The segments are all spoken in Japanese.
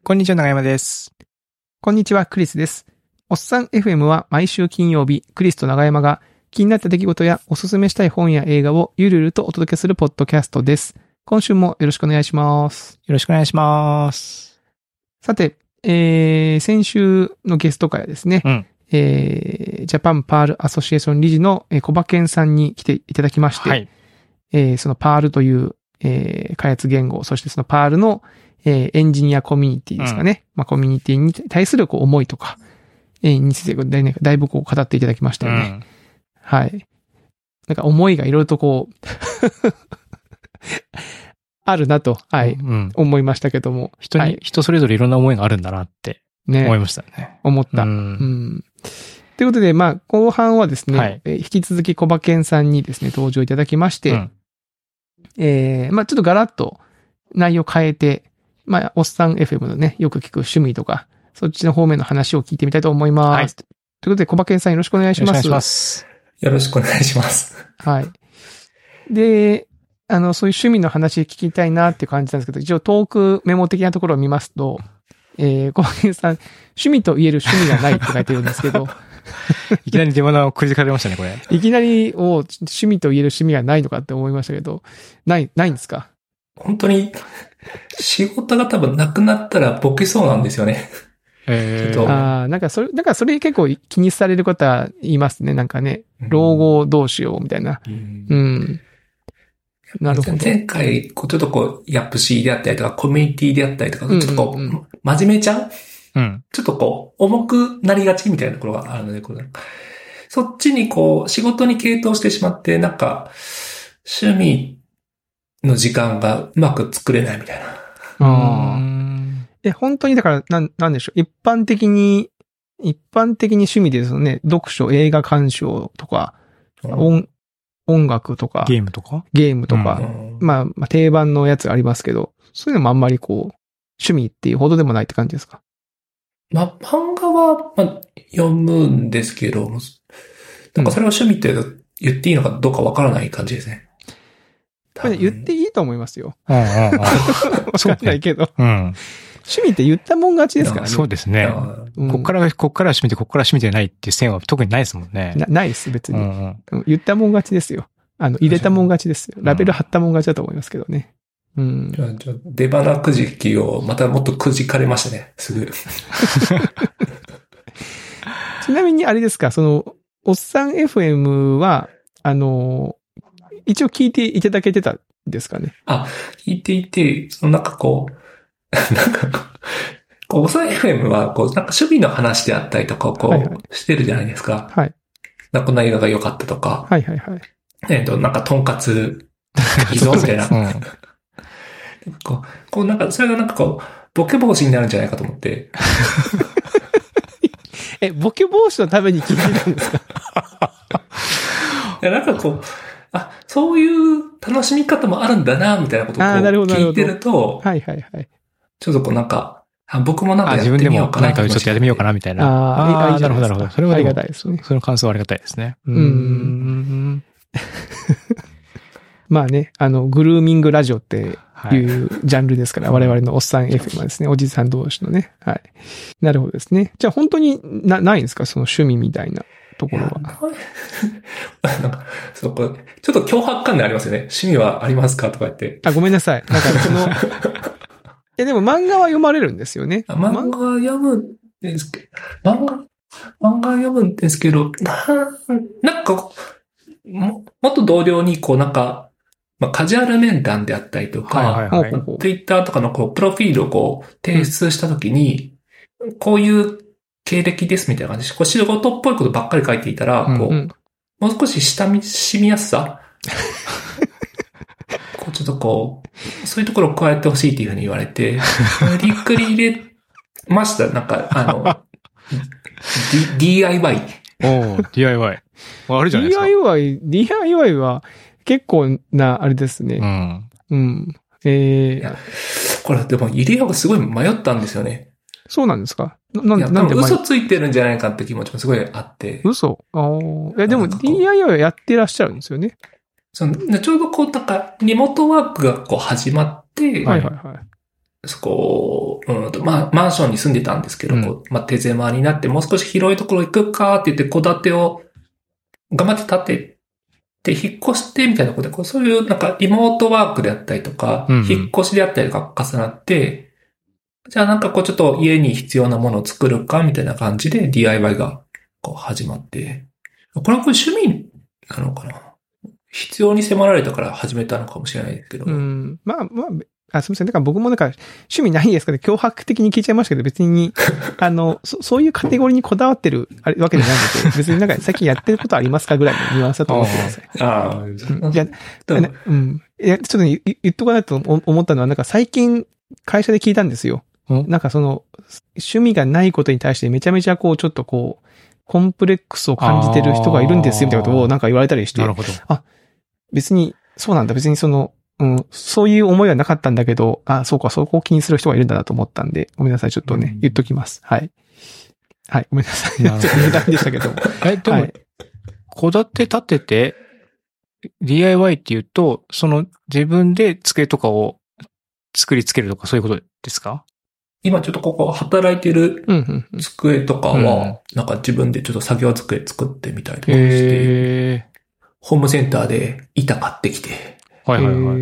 こんにちは、長山です。こんにちは、クリスです。おっさん FM は毎週金曜日、クリスと長山が気になった出来事やおすすめしたい本や映画をゆるゆるとお届けするポッドキャストです。今週もよろしくお願いします。よろしくお願いします。さて、えー、先週のゲスト回はですね、うん。えー、 Japan Perl Association 理事のえー小馬健さんに来ていただきまして、はい。えーその Perl という、えー開発言語、そしてそのパールの、えーエンジニアコミュニティですかね。まあ、コミュニティに対するこう思いとか、えーについてだいねだいぶこう語っていただきましたよね。うん。はい。なんか思いがいろいろとこう、あるなと、はい、うん。思いましたけども。人に、はい人それぞれいろんな思いがあるんだなってね思いましたね。思った。ううん。ん。ということで、まあ、後半はですね、はいえー引き続き小馬健さんにですね、登場いただきまして、うんえーまあちょっとガラッと内容変えて、まあ、おっさん FM のね、よく聞く趣味とか、そっちの方面の話を聞いてみたいと思います。はいということで、小馬健さんよろしくお願いします。よろしくお願いします。よろしくお願いします。はい。で、あの、そういう趣味の話聞きたいなって感じなんですけど、一応トークメモ的なところを見ますと、えー、小馬健さん、趣味と言える趣味がないって書いてるんですけど、いきなり出花をくじかれましたね、これ。いきなり、お趣味と言える趣味がないのかって思いましたけど、ない、ないんですか？本当に、仕事が多分なくなったらボケそうなんですよね。えちょっとああ、なんかそれ、だからそれ結構気にされる方は言いますね。なんかね、老後どうしようみたいな。うんうん。なるほど。前回、こうちょっとこう、ヤップ C であったりとか、コミュニティであったりとか、ちょっとこう、うんうん真面目ちゃんうん。ちょっとこう、重くなりがちみたいなところがあるので、これそっちにこう、仕事に傾倒してしまって、なんか、趣味の時間がうまく作れないみたいな。ああ。うんえ、本当にだから、なん、なんでしょう？一般的に、一般的に趣味ですよね？読書、映画鑑賞とか、音、音楽とか、ゲームとか？ゲームとか、うんまあ、まあ、定番のやつがありますけど、そういうのもあんまりこう、趣味っていうほどでもないって感じですか？まあ、漫画は、まあ、読むんですけど、なんかそれを趣味って言っていいのかどうかわからない感じですね。これ言っていいと思いますよ。うんうんうん。わかんないけど。うん。趣味って言ったもん勝ちですからね。そうですね。うんこっから、こっから趣味でこっから趣味でないっていう線は特にないですもんね。なないです、別に、うんうん。うん言ったもん勝ちですよ。あの、入れたもん勝ちですよ。んラベル貼ったもん勝ちだと思いますけどね。うんじ。ゃあ、じゃあ出花くじきをまたもっとくじかれましたね、すぐ。ちなみにあれですか、その、おっさん FM は、あの、一応聞いていただけてたんですかね。聞いていて、そのなんかこう、なんかこう、こう、おさ FM は、こう、なんか趣味の話であったりとかをこう、はいはいしてるじゃないですか。はい。なんかこの映画が良かったとか、はいはいはい。えっと、なんか、とんかつ、いいぞ、みたいな。うん。こう、こうなんか、それがなんかこう、ボケ防止になるんじゃないかと思って。え、ボケ防止のために聞いてたんですか？いやなんかこう、あ、そういう楽しみ方もあるんだな、みたいなことを聞いてると、はいはいはい。ちょっとこうなんか、あ僕もなんあ、かやっ自分でもてみようかな何かちょっとやってみようかなみたいな。あーいいじゃなるほど、なるほど。それはありでもがたいですね。その感想はありがたいですね。んん。まあね、あの、グルーミングラジオってはいい。うジャンルですから、我々のおっさん FM はですね、おじさん同士のね。はい。なるほどですね。じゃあ本当にな、ないんですか？その趣味みたいなところは。なんか、そう、これ、ちょっと脅迫観念ありますよね。趣味はありますかとか言って。あ、ごめんなさい。なんかその、え、でも漫画は読まれるんですよね。あ漫画は読むんですけど、漫画、漫画は読むんですけど、な、なんか、も、もっと同僚に、こうなんか、まあ、カジュアル面談であったりとか、ツイッターとかのこう、プロフィールをこう、提出したときに、こういう経歴ですみたいな感じで、こう仕事っぽいことばっかり書いていたら、うんこう、うん。もう少し親しみやすさ？こうちょっとこう、そういうところを加えてほしいっていうふうに言われて、無理くり入れました？なんか、あの、D、DIY。おう DIY。あるじゃないですか。DIY、DIY は結構な、あれですね。うん。うん。えーいや、これでも入れようがすごい迷ったんですよね。そうなんですか？な、なんなんで嘘ついてるんじゃないかって気持ちもすごいあって。嘘？ああ。いや、でも DIY はやってらっしゃるんですよね？そのちょうどこう、なんか、リモートワークがこう始まって、はいはいはい。そこ、うんと、まあ、マンションに住んでたんですけど、うんこうまあ、手狭になって、もう少し広いところ行くかって言って、戸建てを頑張って建てて、引っ越してみたいなことで、こうそういうなんかリモートワークであったりとか、うんうん引っ越しであったりとか重なって、じゃあなんかこうちょっと家に必要なものを作るかみたいな感じで DIY がこう始まって、これはこれ趣味なのかな？必要に迫られたから始めたのかもしれないですけど。うん。まあまあ、あ、すみません。だから僕もなんか趣味ないですかね。脅迫的に聞いちゃいましたけど、別に、あの、そそういうカテゴリーにこだわってるあれわけじゃないので、別になんか 最近やってることありますかぐらいのニュアンスだと思ってください。ああ、うんいや、でもねうん。いや、ちょっとね、言言っとかないと思思ったのは、なんか最近会社で聞いたんですよ。うんなんかその、趣味がないことに対してめちゃめちゃこう、ちょっとこう、コンプレックスを感じてる人がいるんですよ、みたいなことをなんか言われたりしてな、るほど。別に、そうなんだ、別にその、うん、そういう思いはなかったんだけど、あ、そうか、そこを気にする人がいるんだなと思ったんで、ごめんなさい、ちょっとね、うん言っときます。はい。はい、ごめんなさい。ちょっと無駄でしたけども。え、でもはい、戸建て建てて、DIY っていうと、その自分で机とかを作りつけるとかそういうことですか？今ちょっとここ働いてる。机とかうんは、なんか自分でちょっと作業机作ってみたりとかして、へホームセンターで板買ってきて、ー。はいはいはい。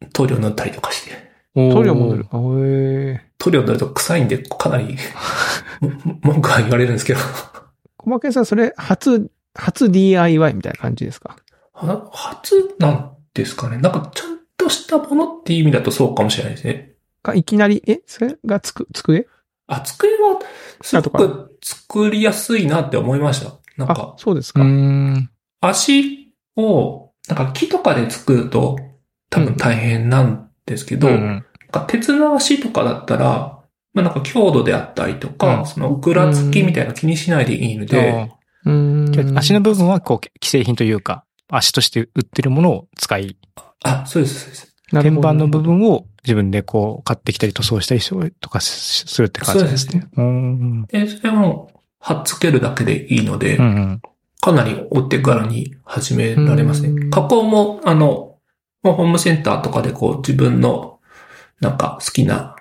え塗料塗ったりとかして、塗料も塗る。塗料塗ると臭いんでかなり も文句は言われるんですけど、小馬健さん、それ、初、初 DIY みたいな感じですか？は初なんですかね。なんかちゃんとしたものっていう意味だとそうかもしれないですね。か、いきなり、え、それがつく、机あ、机はすごく作りやすいなって思いました。なんあか、、うそうですか。足を、なんか木とかで作ると多分大変なんですけど、うん。なんか鉄の足とかだったら、まあなんか強度であったりとか、うん。そのぐらつきみたいなの気にしないでいいので、足の部分はこう既製品というか、足として売ってるものを使い、あ、そうです、そうです。天板の部分を自分でこう買ってきたり塗装したりしとかすするって感じですね。うーん。で、それも貼っつけるだけでいいので、うんうん。かなりお手軽に始められますうんね。加工も、あの、ホームセンターとかでこう自分のなんか好きな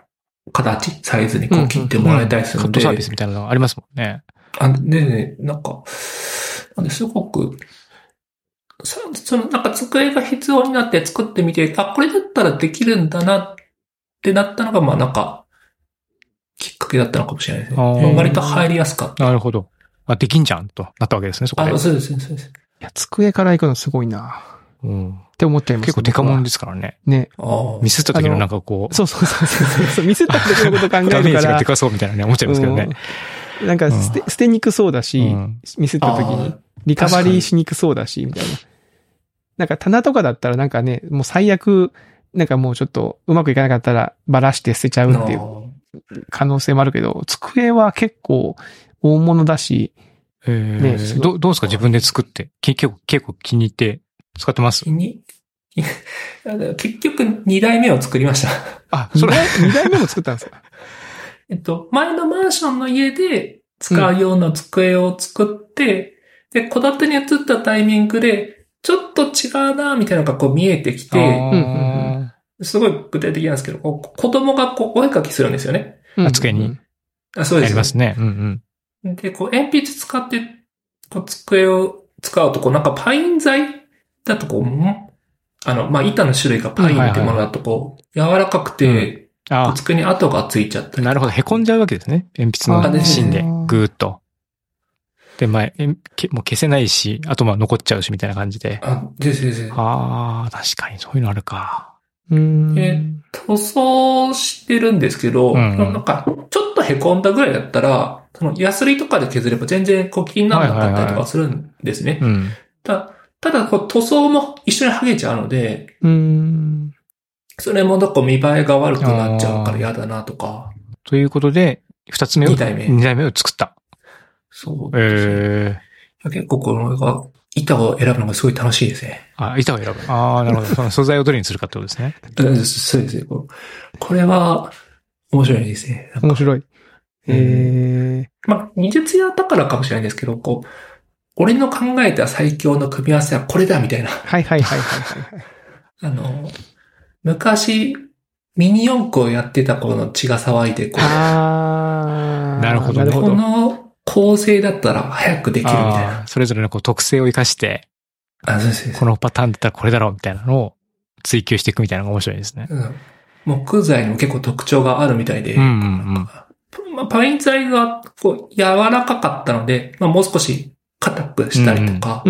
形、サイズにこう切ってもらえたりするので、カットサービスみたいなのがありますもんね。あでね、なんか、なんですごく、そそのなんか机が必要になって作ってみて、あ、これだったらできるんだなってなったのが、まあなんか、きっかけだったのかもしれないですね。割と入りやすかった。なるほど。あ、できんじゃんとなったわけですね、そこであ、。そうですね、そうです。いや、机から行くのすごいなうん、って思っちゃいます。結構デカモンでですからね。ね。ああ。ミスった時のなんかこう、そうそうそうそうそう。ミスった時のこと考えダメーるからジがで。かそうみたいなね、思っちゃいますけどね。うんなんか捨て、捨てにくそうだし、うんミスった時にあリカバリーしにくそうだし、みたいな。なんか棚とかだったらなんかね、もう最悪、なんかもうちょっとうまくいかなかったらばらして捨てちゃうっていう可能性もあるけど、机は結構大物だし、えねーどどうですか？自分で作って。け結構、結構気に入って使ってます？気に、結局2代目を作りました。あ、二それ、代二代目も作ったんですか？えっと、前のマンションの家で使うような机を作って、で、戸建てに移ったタイミングで、ちょっと違うな、みたいなのがこう見えてきて、うんすごい具体的なんですけど、こう子供がこうお絵描きするんですよね。うん机に。あそうです。やりますね。うんうん。で、こう鉛筆使って、こう机を使うと、こうなんかパイン材だとこう、ん？あの、まあ、板の種類がパインってものだとこう、柔らかくて、あ机に跡がついちゃったり。なるほど。凹んじゃうわけですね。鉛筆あの芯でぐーっと。で、前、えんけもう消せないし、あとまあ残っちゃうし、みたいな感じで。あ、ですです。ああ、確かにそういうのあるか。うん。え塗装してるんですけど、うんうんなんか、ちょっと凹んだぐらいだったら、その、ヤスリとかで削れば全然こう気にならなかったりとかするんですね。うん。たただ、こう塗装も一緒に剥げちゃうので、うん。それもどこ見栄えが悪くなっちゃうから嫌だなとか。ということで、二つ目を、二代目二代目を作った。そうですね、ええ結構このが、板を選ぶのがすごい楽しいですね。あ、板を選ぶ。ああ、なるほど。その素材をどれにするかってことですね。うんそうですね。これは、面白いですね。面白い。えまあ、技術屋だからかもしれないんですけど、こう、俺の考えた最強の組み合わせはこれだみたいな。ー、はいはいはいはい。あの、昔、ミニ四駆をやってた頃の血が騒いで、こう、あー。なるほどねこなるほど。の構成だったら早くできるみたいな。それぞれのこう特性を生かして、あ、そうですこのパターンだったらこれだろうみたいなのを追求していくみたいなのが面白いですね。うん。木材にも結構特徴があるみたいで、うんうんうん。まあ、パイン材がこう柔らかかったので、まあ、もう少し硬くしたりとか。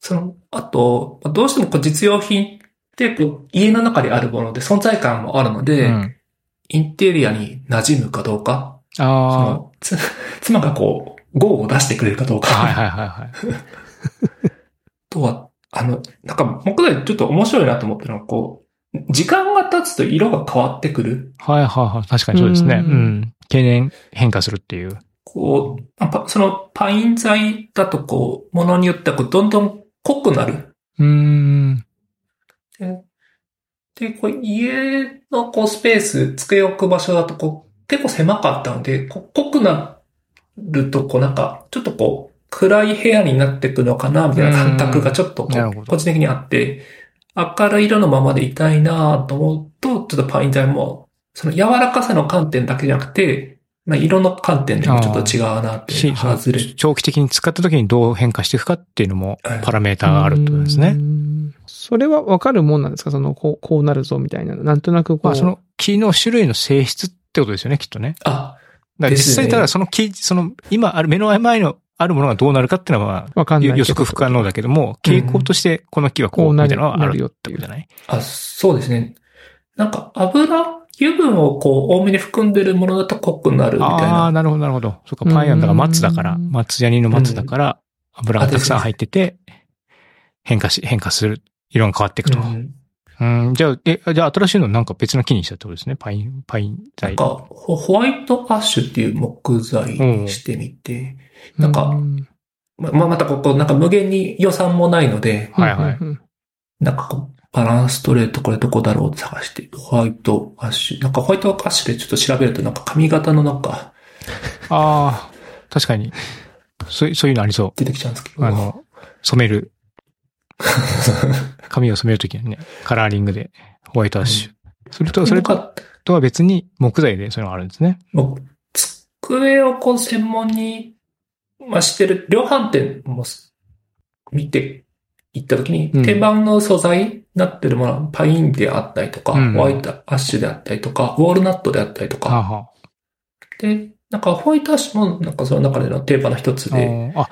その、あと、まあどうしてもこう実用品ってこう家の中にあるもので存在感もあるので、うん。インテリアに馴染むかどうか、そあのつ妻がこう、ゴーを出してくれるかどうあ。か、はいはいはいはい。あ とは、あの、なんか木材ちょっと面白いなと思ったのは、こう、時間が経つと色が変わってくる。はいはいはい。確かにそうですね。ううんん。経年変化するっていう。こう、そのパイン材だとこう、ものによってはこうどんどん濃くなる。うーん。で、でこう家のこうスペース、机を置く場所だとこう、結構狭かったので、濃くなるとこうなんか、ちょっとこう、暗い部屋になっていくのかな、みたいな感覚がちょっと個人的にあって、明るい色のままでいたいなと思うと、ちょっとパイン材も、その柔らかさの観点だけじゃなくて、まあ、色の観点でもちょっと違うなって外れ長期的に使った時にどう変化していくかっていうのもはいパラメーターがあるってことですうね。ん。それはわかるもんなんですか？その、こう、こうなるぞみたいなの。なんとなくこう。まあその木の種類の性質ってことですよね、きっとね。あ、だから実際ただその木、その今ある目の前のあるものがどうなるかっていうのはわかんない。予測不可能だけども、傾向としてこの木はこうみたいなのはあるよっいうっててことじゃない？あ、そうですね。なんか油、油分をこう多めに含んでるものだと濃くなるみたいああー、な。なるほど、なるほど。そっか、パイアンだから松だから、うん松ヤニの松だから、油がたくさん入ってて、変化し、変化する。色が変わっていくと。うんうん、じゃあ、え、じゃあ新しいのなんか別の木にしたってことですね？パイン、パインなん材。か、ホホワイトアッシュっていう木材にしてみて、なんかうんま、まあまたここ、なんか無限に予算もないので、はいはいなんかこう、バランス取れるとこれどこだろうって探して、ホワイトアッシュ。なんかホワイトアッシュでちょっと調べるとなんか髪型のなんかああ、確かに。そういう、そういうのありそ出てきちゃうんですけう。ど。あの、染める。髪を染めるときにね、カラーリングで、ホワイトアッシュ。それと、それとか、とは別に木材でそういうのがあるんですね。机をこう専門に、まあ、してる量販店もす見て行った時に、うん。定番の素材になってるものはパインであったりとか、うん。ホワイトアッシュであったりとか、ウォールナットであったりとはあ、か、はで、なんかホワイトアッシュもなんかその中での定番の一つあ、で、あ、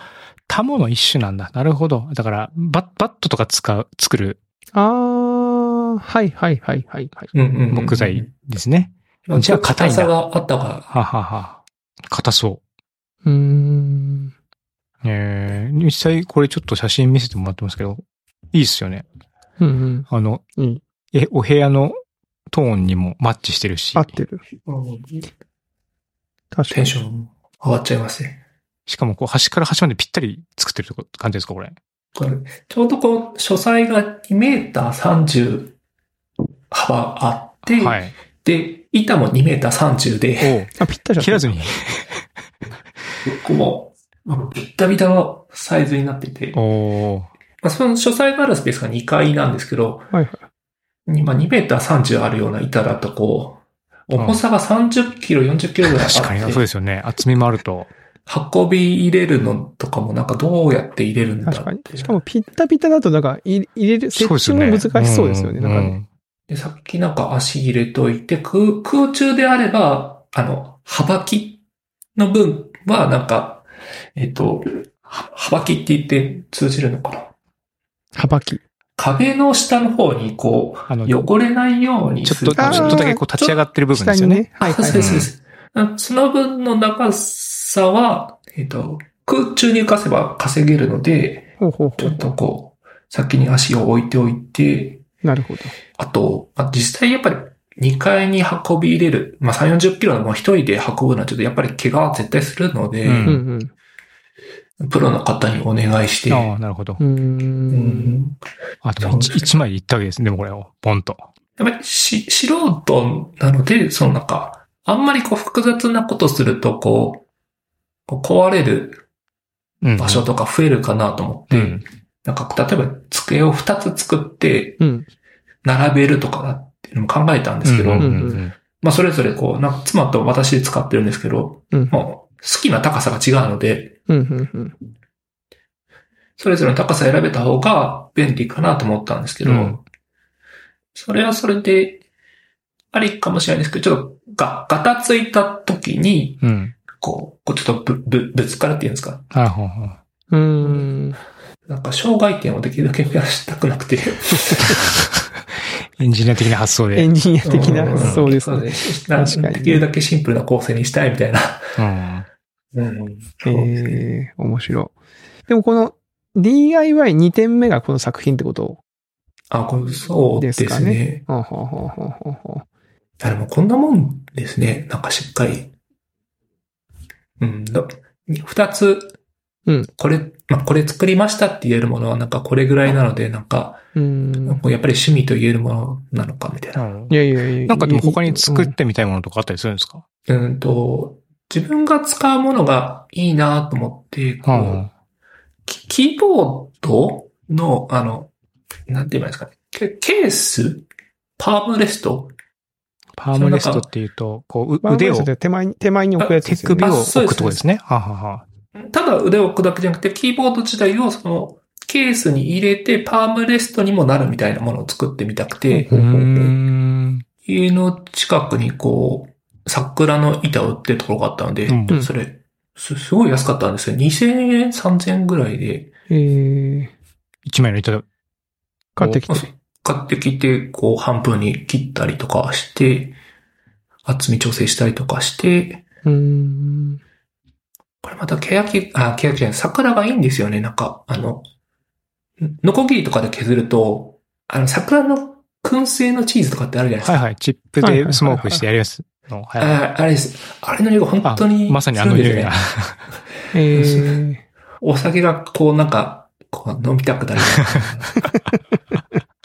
タモの一種なんだ。なるほど。だから、バッ、バットとか使う、作るああ、はいはいはいはいはい。うんうんうんうん木材ですね。まあじゃあ硬いんだ硬さがあったが、ははは。硬そうーん。う。えー、実際これちょっと写真見せてもらってますけど、いいっすよね。うんうん。あの、うんえ、お部屋のトーンにもマッチしてるし合、ってる。うん確かに。テンション上がっちゃいますね。しかもこう端から端までぴったり作ってるって感じですか、これ？これちょうどこう、書斎が2メーター30幅あって、はい。で、板も2メーター30で、おあ、ぴったりだ切らずに。ここも、まあビッタビタのサイズになっていて、まおーあ、その書斎があるスペースが2階なんですけど、はいはい。にまあ、2メーター30あるような板だとこう、重さが30キロ、40キロぐらいあ確かに、って、そうですよね。厚みもあると。運び入れるのとかもなんかどうやって入れるんだ確かにっ。て。しかもぴったぴっただと、なんか入入れる、設置も難しそうですよね。なんかね。で、さっきなんか足入れといて、空空中であれば、あの、幅木の分はなんか、えっ、と、は幅木って言って通じるのかな幅木。壁の下の方にこあの、う、ちょ汚れないようにっと、するちょっとだけこう立ち上がってる部分ですよね。はいあはいそうですそうです。あその分の長さは、えっ、と、空中に浮かせば稼げるので、ほうほうほうちょっとこう、先に足を置いておいて、なるほど。あと、まあ、実際やっぱり2階に運び入れる、まあ、3、40キロのもう一人で運ぶのはちょっとやっぱり怪我は絶対するので、うんうんうん。プロの方にお願いして、ああ、なるほどう。んんあ、でも一一枚でいったわけですね。でもこれを、ポンと。やっぱりし素人なので、そのなんか、あんまりこう複雑なことすると、こう壊れるうん。場所とか増えるかなと思って、うん。なんか、例えば机を2つ作って、うん。並べるとかだっっていうのも考えたんですけど、うんうんうんまあそれぞれこう、なんか妻と私で使ってるんですけど、うん。もう好きな高さが違うので、うん。うん。うん。それぞれの高さ選べた方が便利かなと思ったんですけど、うんそれはそれで、ありかもしれないですけど、ちょっとが、ガタついた時に、うん。こう、こうちょっとぶ、ぶ、ぶつかるっていうんですか？なるほど。うーん。なんか、障害点をできるだけ増やしたくなくて。エンジニア的な発想で。エンジニア的な発想ですね。そうです。な確かにねできるだけシンプルな構成にしたいみたいな。うん。うん。ええ面白い。でもこの DIY2 点目がこの作品ってこと？あ、これそうですね。ですかねほうほうほうほうほうほいやでもこんなもんですね。なんかしっかり。うん。だ二つ、うんこれ、まあ、これ作りましたって言えるものはなんかこれぐらいなので、なんか、う。ん。やっぱり趣味と言えるものなのかみたいな。いやいやいや。なんかでも他に作っうんてみたいものとかあったりするんですか？うんと、自分が使うものがいいなと思って、こう、うんキキーボードの、あの、なんて言えばいいんですかね。ケケース？パームレスト？パームレストっていうと、こう、腕を、手前に、手前に置くやつで手。首を置くとこですね。ははは。ただ腕を置くだけじゃなくて、キーボード自体をその、ケースに入れて、パームレストにもなるみたいなものを作ってみたくて。家の近くにこう、桜の板を売ってるところがあったので、うんそれ、す、すごい安かったんですよ。2000円、3000円ぐらいで、えー、一枚の板で、買ってきて。買ってきて、こう、半分に切ったりとかして、厚み調整したりとかして、うーん。これまた、欅、あ、欅じゃない、桜がいいんですよね。なんか、あの、ノコギリとかで削ると、あの、桜の燻製のチーズとかってあるじゃないですか。はいはい、チップはいはいはいはいでスモークしてやりやすいの。はいああれです。あれの色が本当に、まさにあの匂いが。。えー、お酒がこうなんか、こう飲みたくなる。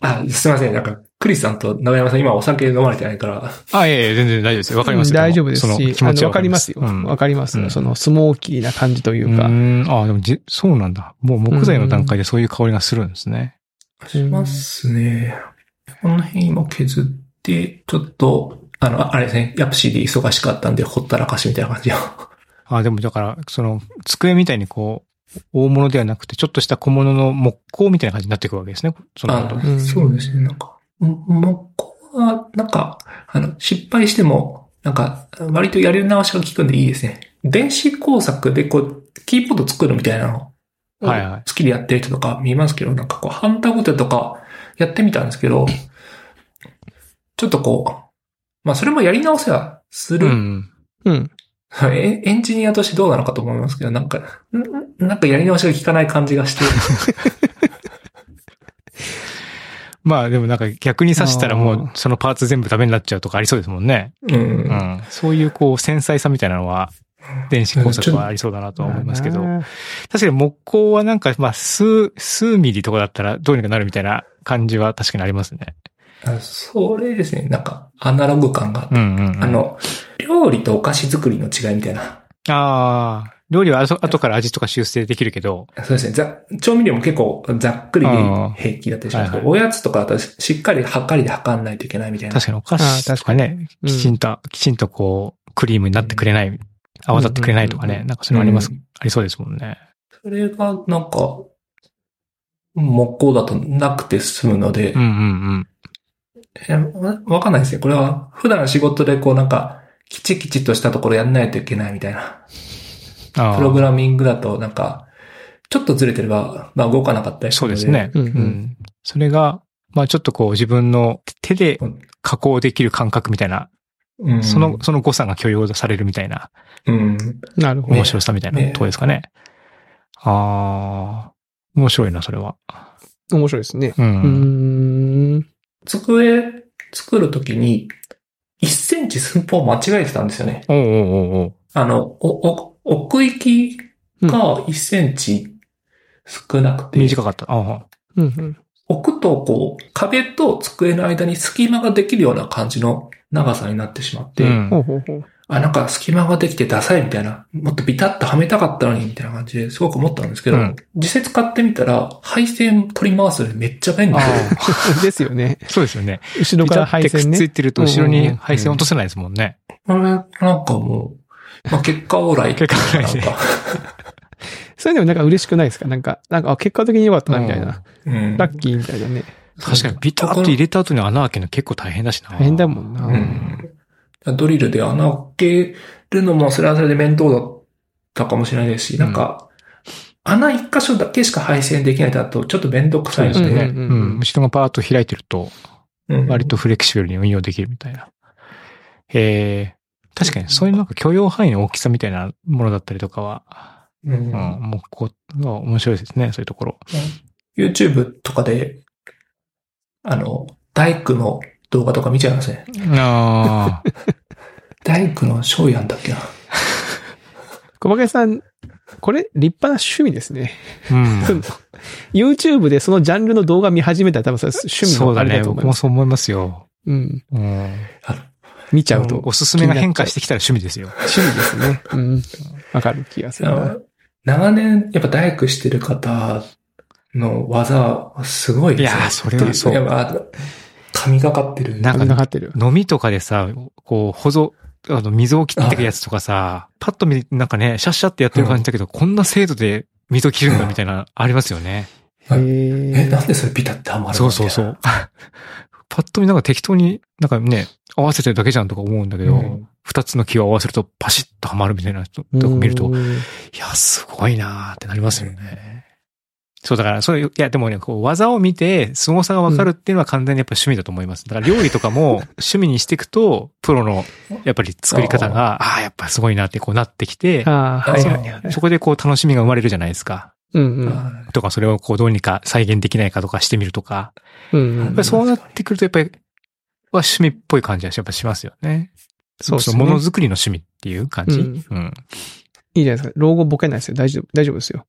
あ、すいません。なんか、クリスさんと長山さん今お酒飲まれてないから。あ、いやいや、全然大丈夫ですよ。わかりますよ大丈夫ですそのし、気持ちわかりますよ。うんわかりますうんそのスモーキーな感じというか。うーん。あ、でもじ、そうなんだ。もう木材の段階でそういう香りがするんですね。しますね。この辺今削って、ちょっと、あの、ああれですね。ヤプシーで忙しかったんで、ほったらかしみたいな感じを。あ、でもだから、その、机みたいにこう、大物ではなくて、ちょっとした小物の木工みたいな感じになっていくわけですね。その後。うんそうですね。なんか、もう、ここは、なんか、あの、失敗しても、なんか、割とやり直しが効くんでいいですね。電子工作でこう、キーボード作るみたいなのを、はいはい好きでやってる人とか見ますけど、なんかこう、ハンターゴテとかやってみたんですけど、ちょっとこう、まあそれもやり直せはする。うん。うん。エエンジニアとしてどうなのかと思いますけど、なんか、んなんかやり直しが効かない感じがして。まあでもなんか逆に刺したらもあうそのパーツ全部ダメになっちゃうとかありそうですもんね。うんうん。そういうこう繊細さみたいなのは、電子工作はありそうだなとは思いますけど。確かに木工はなんかまあ数、数ミリとかだったらどうにかなるみたいな感じは確かにありますね。あそれですね、なんか、アナログ感が。うんうん、うん。あ、の、料理とお菓子作りの違いみたいな。ああ、料理は後後から味とか修正できるけど、そうですね。ざ調味料も結構ざっくりで平気だったりしますけど、うんおやつとかだとしっかり測りで測んないといけないみたいな。確かにお菓子とかね、にきちんと、きちんとこう、クリームになってくれない、泡立ってくれないとかね、うんなんかそういうのあります、うんありそうですもんね。それがなんか、木工だとなくて済むのでうん、うんえわわかんないですね。これは普段仕事でこうなんか、きちきちとしたところやんないといけないみたいな。プログラミングだとなんか、ちょっとずれてれば、まあ動かなかったりするので。そうですね。うんうんうんそれが、まあちょっとこう自分の手でうん加工できる感覚みたいな、うん。その、その誤差が許容されるみたいな、うん。なるほど。面白さみたいなねとこですかね。ああ、面白いな、それは。面白いですね。う。うんーん。机作るときに、1センチ寸法間違えてたんですよね。おうおうおうあの、お、お、奥行きが1センチ少なくて、短かった。ああうんうん。置くとこう、壁と机の間に隙間ができるような感じの長さになってしまって、うん。あ、なんか隙間ができてダサいみたいな、もっとビタッとはめたかったのにみたいな感じですごく思ったんですけど、うん実際使ってみたら、配線取り回すのにめっちゃ便利で、ですよね。そうですよね。後ろから配線ねくっつい。てると後ろに配線落とせないですもんね。これ、なんかもう、まあ、結果オーライ。結果オーライねなんか それでもなんか嬉しくないですかなんか、なんか、あ結果的に良かったな、みたいな。うん。ラッキーみたいなね。確かにビタッと入れた後に穴開けるの結構大変だしな。大変だもんな。うん。ドリルで穴を開けるのもそれはそれで面倒だったかもしれないですし、なんか、穴一箇所だけしか配線できないだとちょっと面倒くさいので、うんうん。うん。後ろがパーッと開いてると、うん。割とフレキシブルに運用できるみたいな。えー、確かにそういうなんか許容範囲の大きさみたいなものだったりとかは、うん。うん、もうこう、面白いですね、そういうところ。YouTube とかで、あの、大工の動画とか見ちゃいますね。ああ、大工のショーヤンだっけな。小馬鹿さん、これ立派な趣味ですね。うん。YouTube でそのジャンルの動画見始めたら多分それ趣味そうだね。のあれだと思います。僕もそう思いますよ。うん。うん。見ちゃうと。おすすめが変化してきたら趣味ですよ。趣味ですね。うん。わかる気がするな。長年、やっぱ大工してる方の技はすごいですね。いやーそれはそうやっぱ、神がかってる。なんか神がかってる。飲みとかでさ、こう、保存、あの、溝を切っていくやつとかさ、パッと見、なんかね、シャッシャってやってる感じだけど、こんな精度で溝切るんだみたいな、ありますよね。へえ、ーなんでそれピタってはまるの？そうそうそう。パッと見なんか適当に、なんかね、合わせてるだけじゃんとか思うんだけどうん、二、つの木を合わせるとパシッとはまるみたいな人とか見ると、うんいや、すごいなーってなりますよね。そう、だから、それ、いや、でもね、こう、技を見て、凄さがわかるっていうのは完全にやっぱ趣味だと思います。だから、料理とかも趣味にしていくと、プロの、やっぱり作り方が、ああー、やっぱすごいなってこうなってきて、ああ、はいはいはい。そこでこう楽しみが生まれるじゃないですか。うんうん。あとか、それをこうどうにか再現できないかとかしてみるとか。うんうんそうなってくると、やっぱり、は趣味っぽい感じはやっぱしますよね。そうですね。ものづくりの趣味っていう感じ？うんうん。いいじゃないですか。老後ボケないですよ。大丈夫、大丈夫ですよ。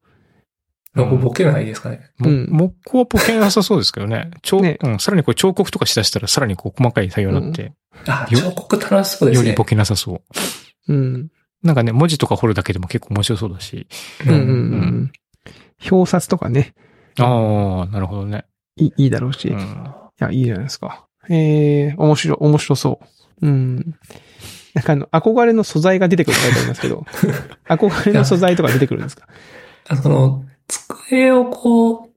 ロゴボケないですかね。もうん木工はポケなさそうですけどね。彫ねうん、さらにこう彫刻とかしだしたらさらにこう細かい作業になって、あ、よ彫刻楽しそうですね。よりボケなさそう。うん。なんかね、文字とか彫るだけでも結構面白そうだし。うんうんうん。表札とかね、ああ、なるほどね。いいいいだろうし。いうん。や、いいじゃないですか。ええ面白い、面白そう。うん。なんかあの、憧れの素材が出てくるって書いてありますけど、憧れの素材とか出てくるんですか？あその、机をこう、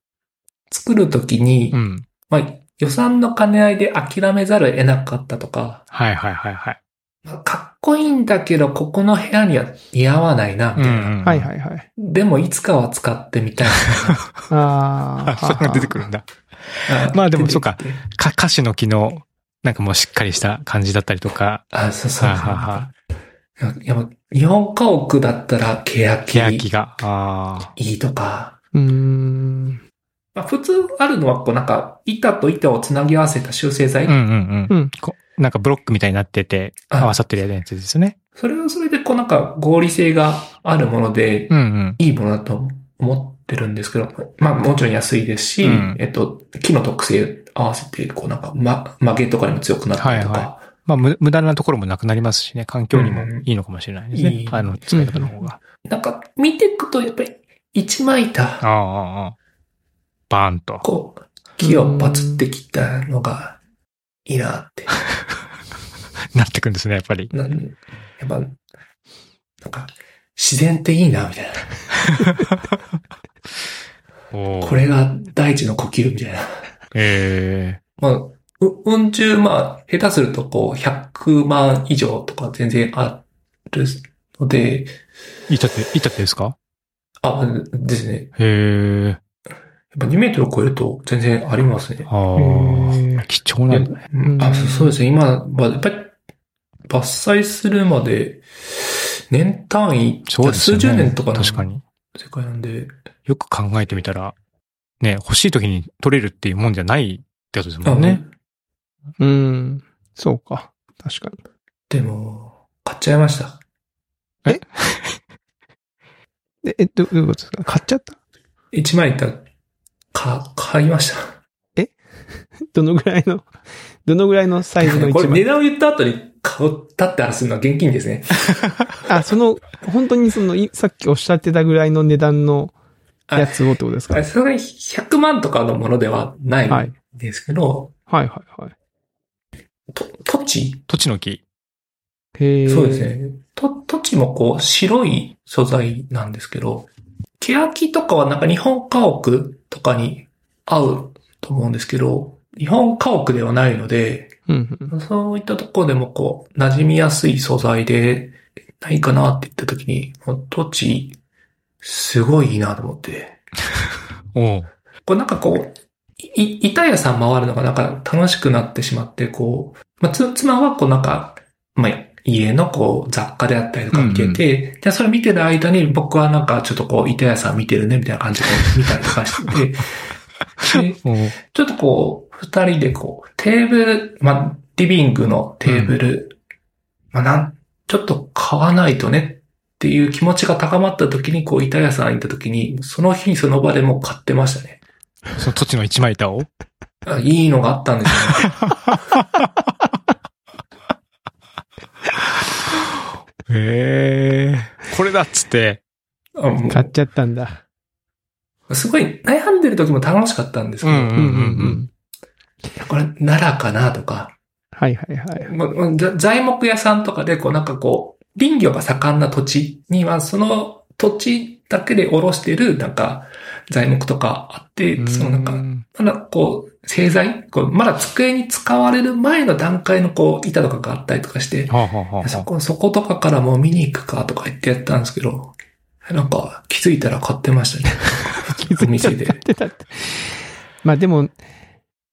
作るときに、うん。まあ、予算の兼ね合いで諦めざるを得なかったとか、はいはいはいはい。まあ、かっこいいんだけど、ここの部屋には似合わないな、みたいな。うんはいはいはい。でも、いつかは使ってみたい ああ。あ、それが出てくるんだ。な。まあでもそうか歌詞の機能、なんかもうしっかりした感じだったりとか、あ、そうそうはそう。いはいはやっぱ、日本家屋だったら、欅。欅が。ああ。いいとか。うーん。まあ、普通あるのは、こうなんか、板と板をつなぎ合わせた修正剤。うんうんうん。うんこうなんかブロックみたいになってて、あ合わさってるやつですね。それはそれで、こうなんか、合理性があるものでう、んうん。いいものだと思ってるんですけど、まあ、もちろん安いですし、うんえっと、木の特性合わせて、こうなんか、ま、曲げとかにも強くなったりとか、はいまあ、む無駄なところもなくなりますしね、環境にもいいのかもしれないですね。いいあの、使い方の方が。なんか、見ていくと、やっぱり、一枚板、ああ、ああ、バーンと。こう、木をバツって切ったのが、いいなって。なってくんですね、やっぱり。なんやっぱ、なんか、自然っていいな、みたい おな。これが大地の呼吸みたいな。えまあ、う、うん十、まあ、下手するとこう、100万以上とか全然あるので、え板って、板ってですか？あ、ですね。へえ。やっぱ2メートル超えると全然ありますね。あへあ。貴重なんだね。そうそうですね。今は、やっぱり、伐採するまで、年単位、ね。数十年とかの確かに。世界なんで、よく考えてみたら、ね、欲しい時に取れるっていうもんじゃないってことですもんね。うん。そうか。確かに。でも、買っちゃいました。で、え、どどういうことですか？買っちゃった？1枚板、か、買いました。どのぐらいの、どのぐらいのサイズの これ一枚？値段を言った後に買ったって話するのは現金ですね。あ、その、本当にその、いさっきおっしゃってたぐらいの値段のやつをってことですか？あそれ100万とかのものではないはいんですけど、はいはいはい。と土地？土地の木。へえ。そうです。ね。と、土地もこう白い素材なんですけど、欅とかはなんか日本家屋とかに合うと思うんですけど、日本家屋ではないので、うんうん。そういったところでもこう、馴染みやすい素材でないかなって言った時に、もう土地、すごいいいなと思って。おうこれなんかこう、い、板屋さん回るのがなんか楽しくなってしまって、こう、まあ、つ、妻はこうなんか、まあ、家のこう雑貨であったりとか見てて、で、それ見てる間に僕はなんかちょっとこう、板屋さん見てるねみたいな感じで見たりとかして て、ちょっとこう、二人でこう、テーブル、まあ、リビングのテーブル、まあ、なん、ちょっと買わないとねっていう気持ちが高まった時に、こう、板屋さん行った時に、その日にその場でもう買ってましたね。その土地の一枚板を？あいいのがあったんですよね。へえ。これだっつって。あも買っちゃったんだ。うすごい悩んでる時も楽しかったんですけど、うんうんうんうん。これ奈良かなとか、はいはいはい。ままざ材木屋さんとかで、こうなんかこう、林業が盛んな土地には、その土地だけでおろしてる、なんか、材木とかあって、そのなんか、まだこう、製材こうまだ机に使われる前の段階のこう、板とかがあったりとかして、はあ、はあはあはそこ、そことかからもう見に行くかとか言ってやったんですけど、なんか気づいたら買ってましたね。気づいちゃお店でってたって。まあでも、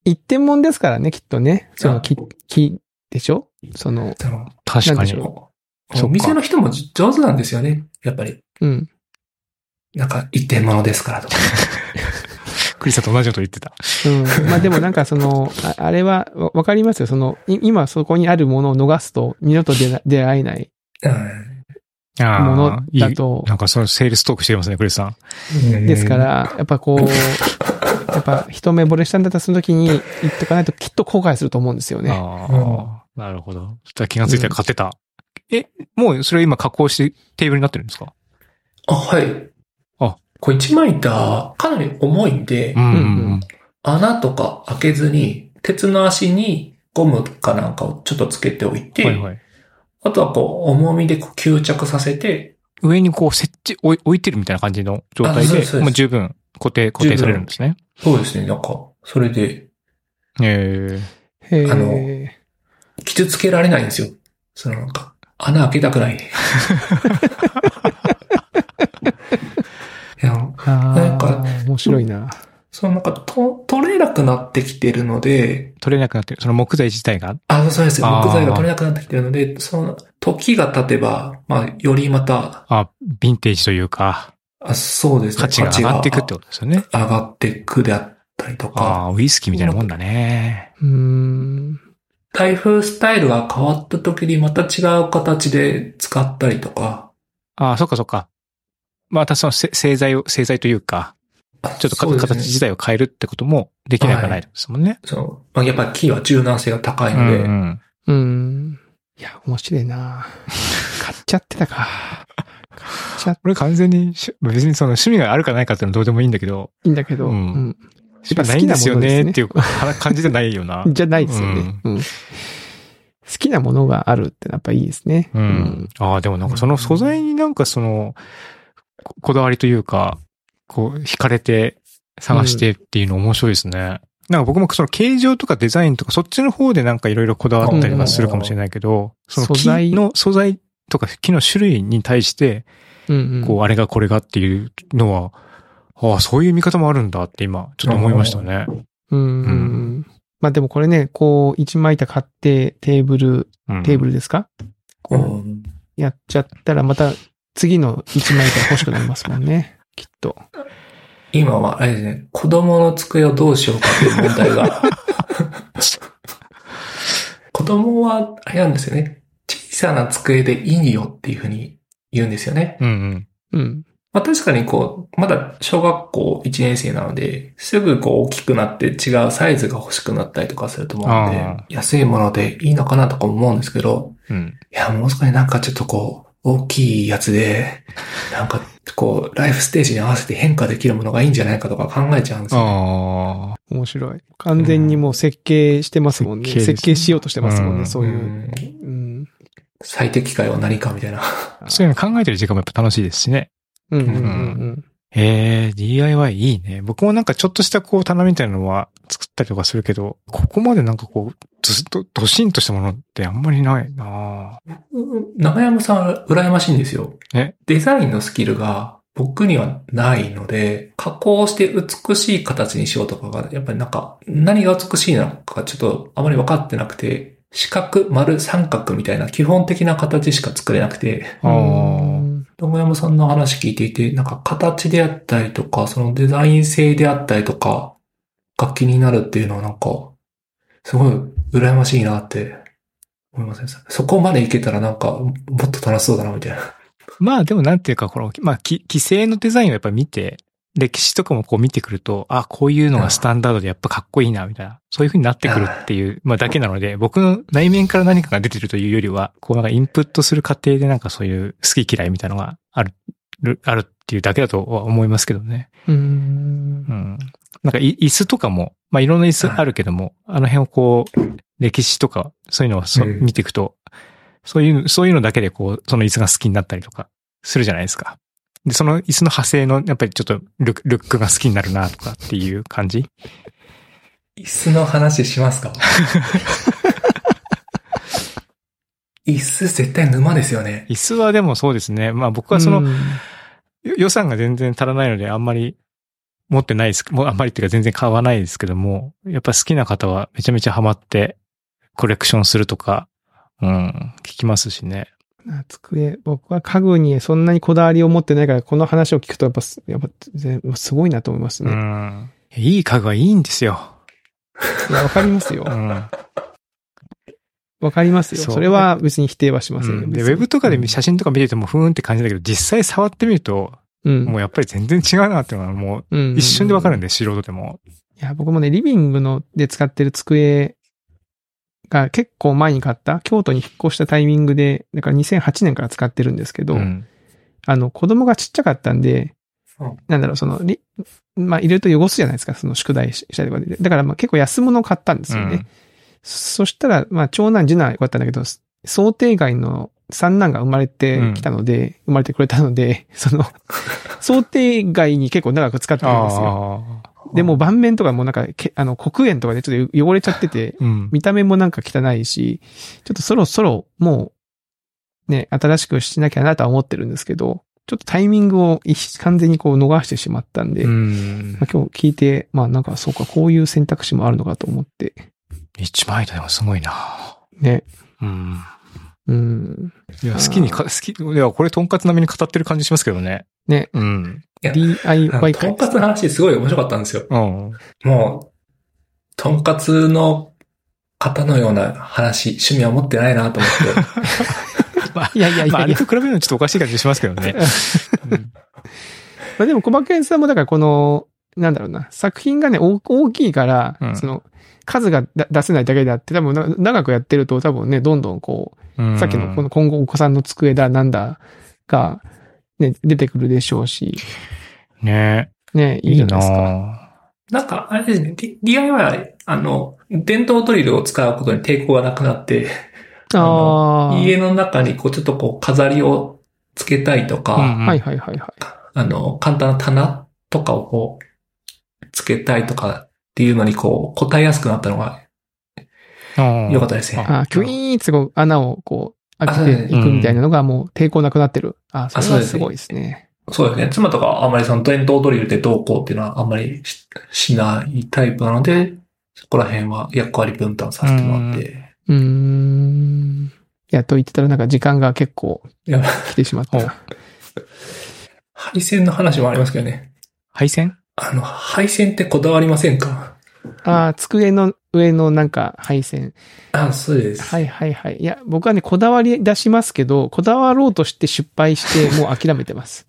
一点物ですからね、きっとね。その木、木でしょ？その、確かにお店の人も上手なんですよね。やっぱり。うん。なんか一点物ですからとか。クリスタと同じこと言ってた。うん。まあでもなんかその、ああれはわわかりますよ。その、い今そこにあるものを逃すと二度と出な 出会えないうんあものいいだとなんかそのセールストークしてますね、クリスさん。ですか、ら、やっぱこう、やっぱ一目惚れしたんだったらその時に言っとかないときっと後悔すると思うんですよね。ああ、なるほど。そしたら気がついたら買ってた。え、もうそれ今加工してテーブルになってるんですか？あ、はい。あ、これ一枚板、かなり重いんで、うんうん。穴とか開けずに、鉄の足にゴムかなんかをちょっとつけておいて、はいはい。あとはこう、重みでこう吸着させて、上にこう設置、置い置いてるみたいな感じの状態ででもう十分固定、固定されるんですね。そうですね、なんか、それで、えへえ。あの傷つけられないんですよ。そのなんか、穴開けたくない。なんかあ、面白いな。そのなんか、と、取れなくなってきてるので、ー、取れなくなってる。その木材自体が？あ、そうです木材が取れなくなってきてるので、その、時が経てば、まあ、よりまた、あ、ヴィンテージというか、あそうですね。価値が上がっていくってことですよね。上がっていくであったりとか、ああ、ウイスキーみたいなもんだね。うーん。台風スタイルが変わった時にまた違う形で使ったりとか、ああ、そっかそっか。またそのせ製材を、製材というか、ちょっと形自体を変えるってこともできなくはないですもんね。その、まあ、やっぱり木は柔軟性が高いので、うんうんうーん。いや、面白いな。買っちゃってたか。買っちゃっこれ完全にし、別にその趣味があるかないかっていうのはどうでもいいんだけど、いいんだけど、ううんん。趣味ないんですよねっていう感じじゃないよな。じゃないですよね。うん。好きなものがあるってやっぱいいですね。うん。ああ、でもなんかその素材になんかその、ここだわりというか、こう、惹かれて探してっていうの面白いですね。なんか僕もその形状とかデザインとかそっちの方でなんかいろいろこだわったりはするかもしれないけど、その木素材の素材とか木の種類に対して、うんうん。こう、あれがこれがっていうのは、ああ、そういう見方もあるんだって今、ちょっと思いましたね。うんうんうん。まあでもこれね、こう、一枚板買ってテーブル、うんテーブルですか？こう、うんやっちゃったらまた次の一枚板欲しくなりますもんね。きっと。今はあれですね、子供の机をどうしようかという問題が。子供は、あれなんですよね。小さな机でいいよっていうふうに言うんですよね。うんうん。うん。まあ確かにこう、まだ小学校1年生なので、すぐこう大きくなって違うサイズが欲しくなったりとかすると思うのあで、安いものでいいのかなとか思うんですけど、うん。いや、もう少しなんかちょっとこう、大きいやつで、なんかこう、ライフステージに合わせて変化できるものがいいんじゃないかとか考えちゃうんですよ、ね。ああ。面白い。完全にもう設計してますもんね。設計ですね設計しようとしてますもんね、うんそういうう。んうん。最適解は何かみたいな。そういうの考えてる時間もやっぱ楽しいですしね。うんうんうんええ DIY いいね。僕もなんかちょっとしたこう棚みたいなのは作ったりとかするけど、ここまでなんかこう、ずっとドシンとしたものってあんまりないな長山さんは羨ましいんですよ。え？デザインのスキルが僕にはないので、加工して美しい形にしようとかが、やっぱりなんか、何が美しいのかちょっとあまり分かってなくて、四角、丸、三角みたいな基本的な形しか作れなくて、うん。友山さんの話聞いていて、なんか形であったりとか、そのデザイン性であったりとか、が気になるっていうのはなんか、すごい羨ましいなって思いません、そこまでいけたらなんか、もっと楽しそうだな、みたいな。まあでもなんていうか、この、まあ、規制のデザインをやっぱ見て、歴史とかもこう見てくると、あ、こういうのがスタンダードでやっぱかっこいいな、みたいな。そういう風になってくるっていう、まあだけなので、僕の内面から何かが出てるというよりは、こうなんかインプットする過程でなんかそういう好き嫌いみたいなのがある、あるっていうだけだとは思いますけどね。うんうん。なんかい椅子とかも、まあいろんな椅子あるけども、あの辺をこう、歴史とか、そういうのをそうん見ていくと、そういう、そういうのだけでこう、その椅子が好きになったりとかするじゃないですか。で、その椅子の派生の、やっぱりちょっとルックが好きになるなとかっていう感じ？椅子の話しますか？椅子絶対沼ですよね。椅子はでもそうですね。まあ僕はその、予算が全然足らないのであんまり持ってないです。もうあんまりっていうか全然買わないですけども、やっぱ好きな方はめちゃめちゃハマってコレクションするとか、うん、聞きますしね。机、僕は家具にそんなにこだわりを持ってないから、この話を聞くとやっぱす、やっぱ全すごいなと思いますうね。ん。いい家具はいいんですよ。いや、わかりますよう。ん。わかりますよ。それは別に否定はしませんよ。うんで、ウェブとかで写真とか見ててもふーんって感じだけど、実際触ってみると、うん。もうやっぱり全然違うなっていうのはもううん一瞬でわかるんで、素人でも。いや、僕もね、リビングので使ってる机が結構前に買った、京都に引っ越したタイミングで、だから2008年から使ってるんですけど、うん。あの、子供がちっちゃかったんで、うんなんだろう、その、リまあ、入れると汚すじゃないですか、その宿題したりとかで。だから、まあ、結構安物を買ったんですよね。そしたら、まあ、長男、次男は良かったんだけど、想定外の三男が生まれてきたので、生まれてくれたので、その、想定外に結構長く使ってるんですよ。でも盤面とかもなんか、けあの、黒煙とかでちょっと汚れちゃってて、うん。見た目もなんか汚いし、ちょっとそろそろもう、ね、新しくしなきゃなとは思ってるんですけど、ちょっとタイミングを一完全にこう逃してしまったんで、うまんあ、。今日聞いて、まあなんかそうか、こういう選択肢もあるのかと思って、一枚でもすごいな。ね。うん。うん。いや、好きにか、好き、いや、これ、とんかつ並みに語ってる感じしますけどね。ね。うん。いや DIY とんかつの話すごい面白かったんですよ。うん。もう、とんかつの方のような話、趣味は持ってないなと思って。いやいやいまあ、あやいやれと。比べるのはちょっとおかしい感じしますけどね。うんまあでも、小馬健さんもだからこの、なんだろうな、作品がね、大大きいから、うんその、数がだ出せないだけであって、多分な長くやってると多分ね、どんどんこう、さっきのこの今後お子さんの机だなんだが、ね、出てくるでしょうし、ねね、いいないですか。ななんか、あれですね、D- DIY、あの、電動ドリルを使うことに抵抗がなくなって、ああ。家の中にこうちょっとこう飾りをつけたいとか、うんはいはいはいはい。あの、簡単な棚とかをこう、つけたいとかっていうのにこう、答えやすくなったのがうん良かったですね。あーキュイーンってこう穴をこう、開けていくみたいなのがもう抵抗なくなってる。あー、それはすごいですね。そうですね。妻とかあんまりその電動ドリルでどうこうっていうのはあんまりししないタイプなので、そこら辺は役割分担させてもらって。うーん。いや、と言ってたらなんか時間が結構来てしまっおた。配線の話もありますけどね。配線？あの、配線ってこだわりませんか？ああ、机の上のなんか配線。あ、そうです。はいはいはい。いや、僕はね、こだわり出しますけど、こだわろうとして失敗して、もう諦めてます。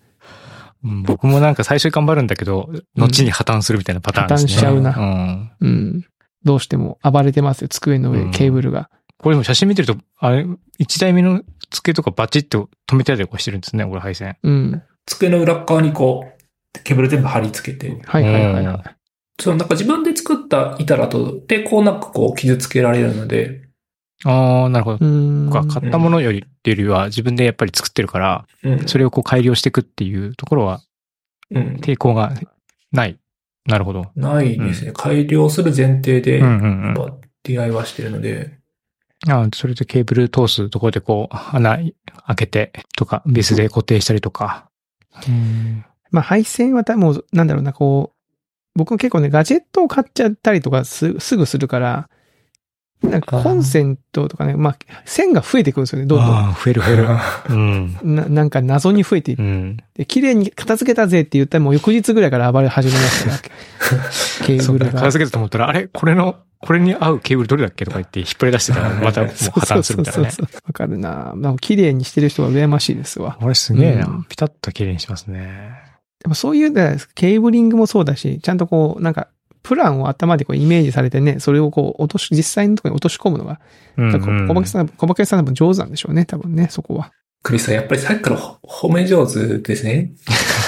うん僕もなんか最初頑張るんだけど、後に破綻するみたいなパターンですね。破綻しちゃうなうん。うん。どうしても暴れてますよ、机の上、うんケーブルが。これでも写真見てると、あれ、一台目の付けとかバチッと止めてあったりとかしてるんですね、これ配線。うん。机の裏側にこう、ケーブル全部貼り付けて、はいはいはいはい。そのなんか自分で作った板だと抵抗なくこう傷つけられるので、ああ、なるほど。買ったものよりっていうよりは自分でやっぱり作ってるから、うん。それをこう改良していくっていうところはうん。抵抗がない。なるほど。ないですね。改良する前提で、うんうんうん。まあ DIY してるので、ああそれでケーブル通すところでこう、穴開けてとか、ビスで固定したりとか。うんまあ配線は多分、なんだろうな、こう、僕も結構ね、ガジェットを買っちゃったりとかすすぐするから、なんかコンセントとかね、まあ、線が増えてくるんですよね、どんどん。ああ、増える増える。うん。ななんか謎に増えていっうん。て、綺麗に片付けたぜって言ったらもう翌日ぐらいから暴れ始めましたから、ケーブルが。片付けたと思ったら、あれ？これの、これに合うケーブルどれだっけとか言って引っ張り出してたら、またもう破綻するみたいなね。そうそうそうそうわかるななんか綺麗にしてる人は羨ましいですわ。これすげえな。うんピタッと綺麗にしますね。でもそういう、ねケーブリングもそうだし、ちゃんとこう、なんか、プランを頭でこうイメージされてね、それをこう落とし、実際のところに落とし込むのが、うん、なんか小馬さん、小馬さん多分上手なんでしょうね、多分ね、そこは。クリスさん、やっぱりさっきからほ褒め上手ですね。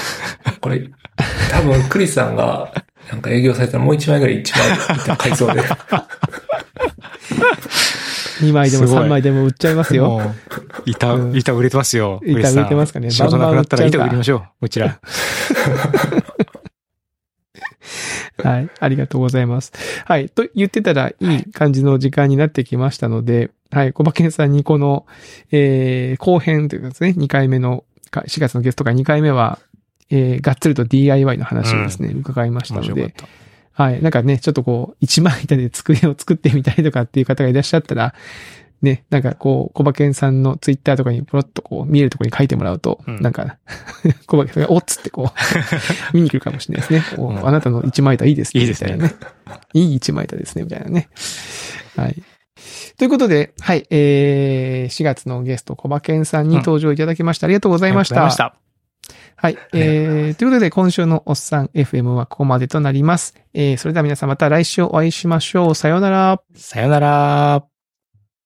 これ、多分クリスさんが、なんか営業されたらもう一枚ぐらい一枚板買いそうで。2枚でもすごい3枚でも売っちゃいますよ。板、うん板売れてますよ。板売れてますかね仕事なくなったら板売りましょう。うちら。はい。ありがとうございます。はい。と言ってたらいい感じの時間になってきましたので、はい。小馬健さんにこの、えー、後編というかですね、2回目の、か4月のゲスト会2回目は、えー、がっつりと DIY の話をですね、伺いましたので。はい。なんかね、ちょっとこう、一枚板で机を作ってみたいとかっていう方がいらっしゃったら、ね、なんかこう、小馬健さんのツイッターとかにポロッとこう、見えるところに書いてもらうと、うんなんか、小馬健さんがおっつってこう、見に来るかもしれないですね。おうんあなたの一枚板いいですね。いいですねいなね。いい一枚板ですね、みたいなね。はい。ということで、はい、えー、4月のゲスト、小馬健さんに登場いただきました。ありがとうございました。ありがとうございました。はい。えー、ということで、今週のおっさん FM はここまでとなります。えー、それでは皆さんまた来週お会いしましょう。さようなら。さよなら。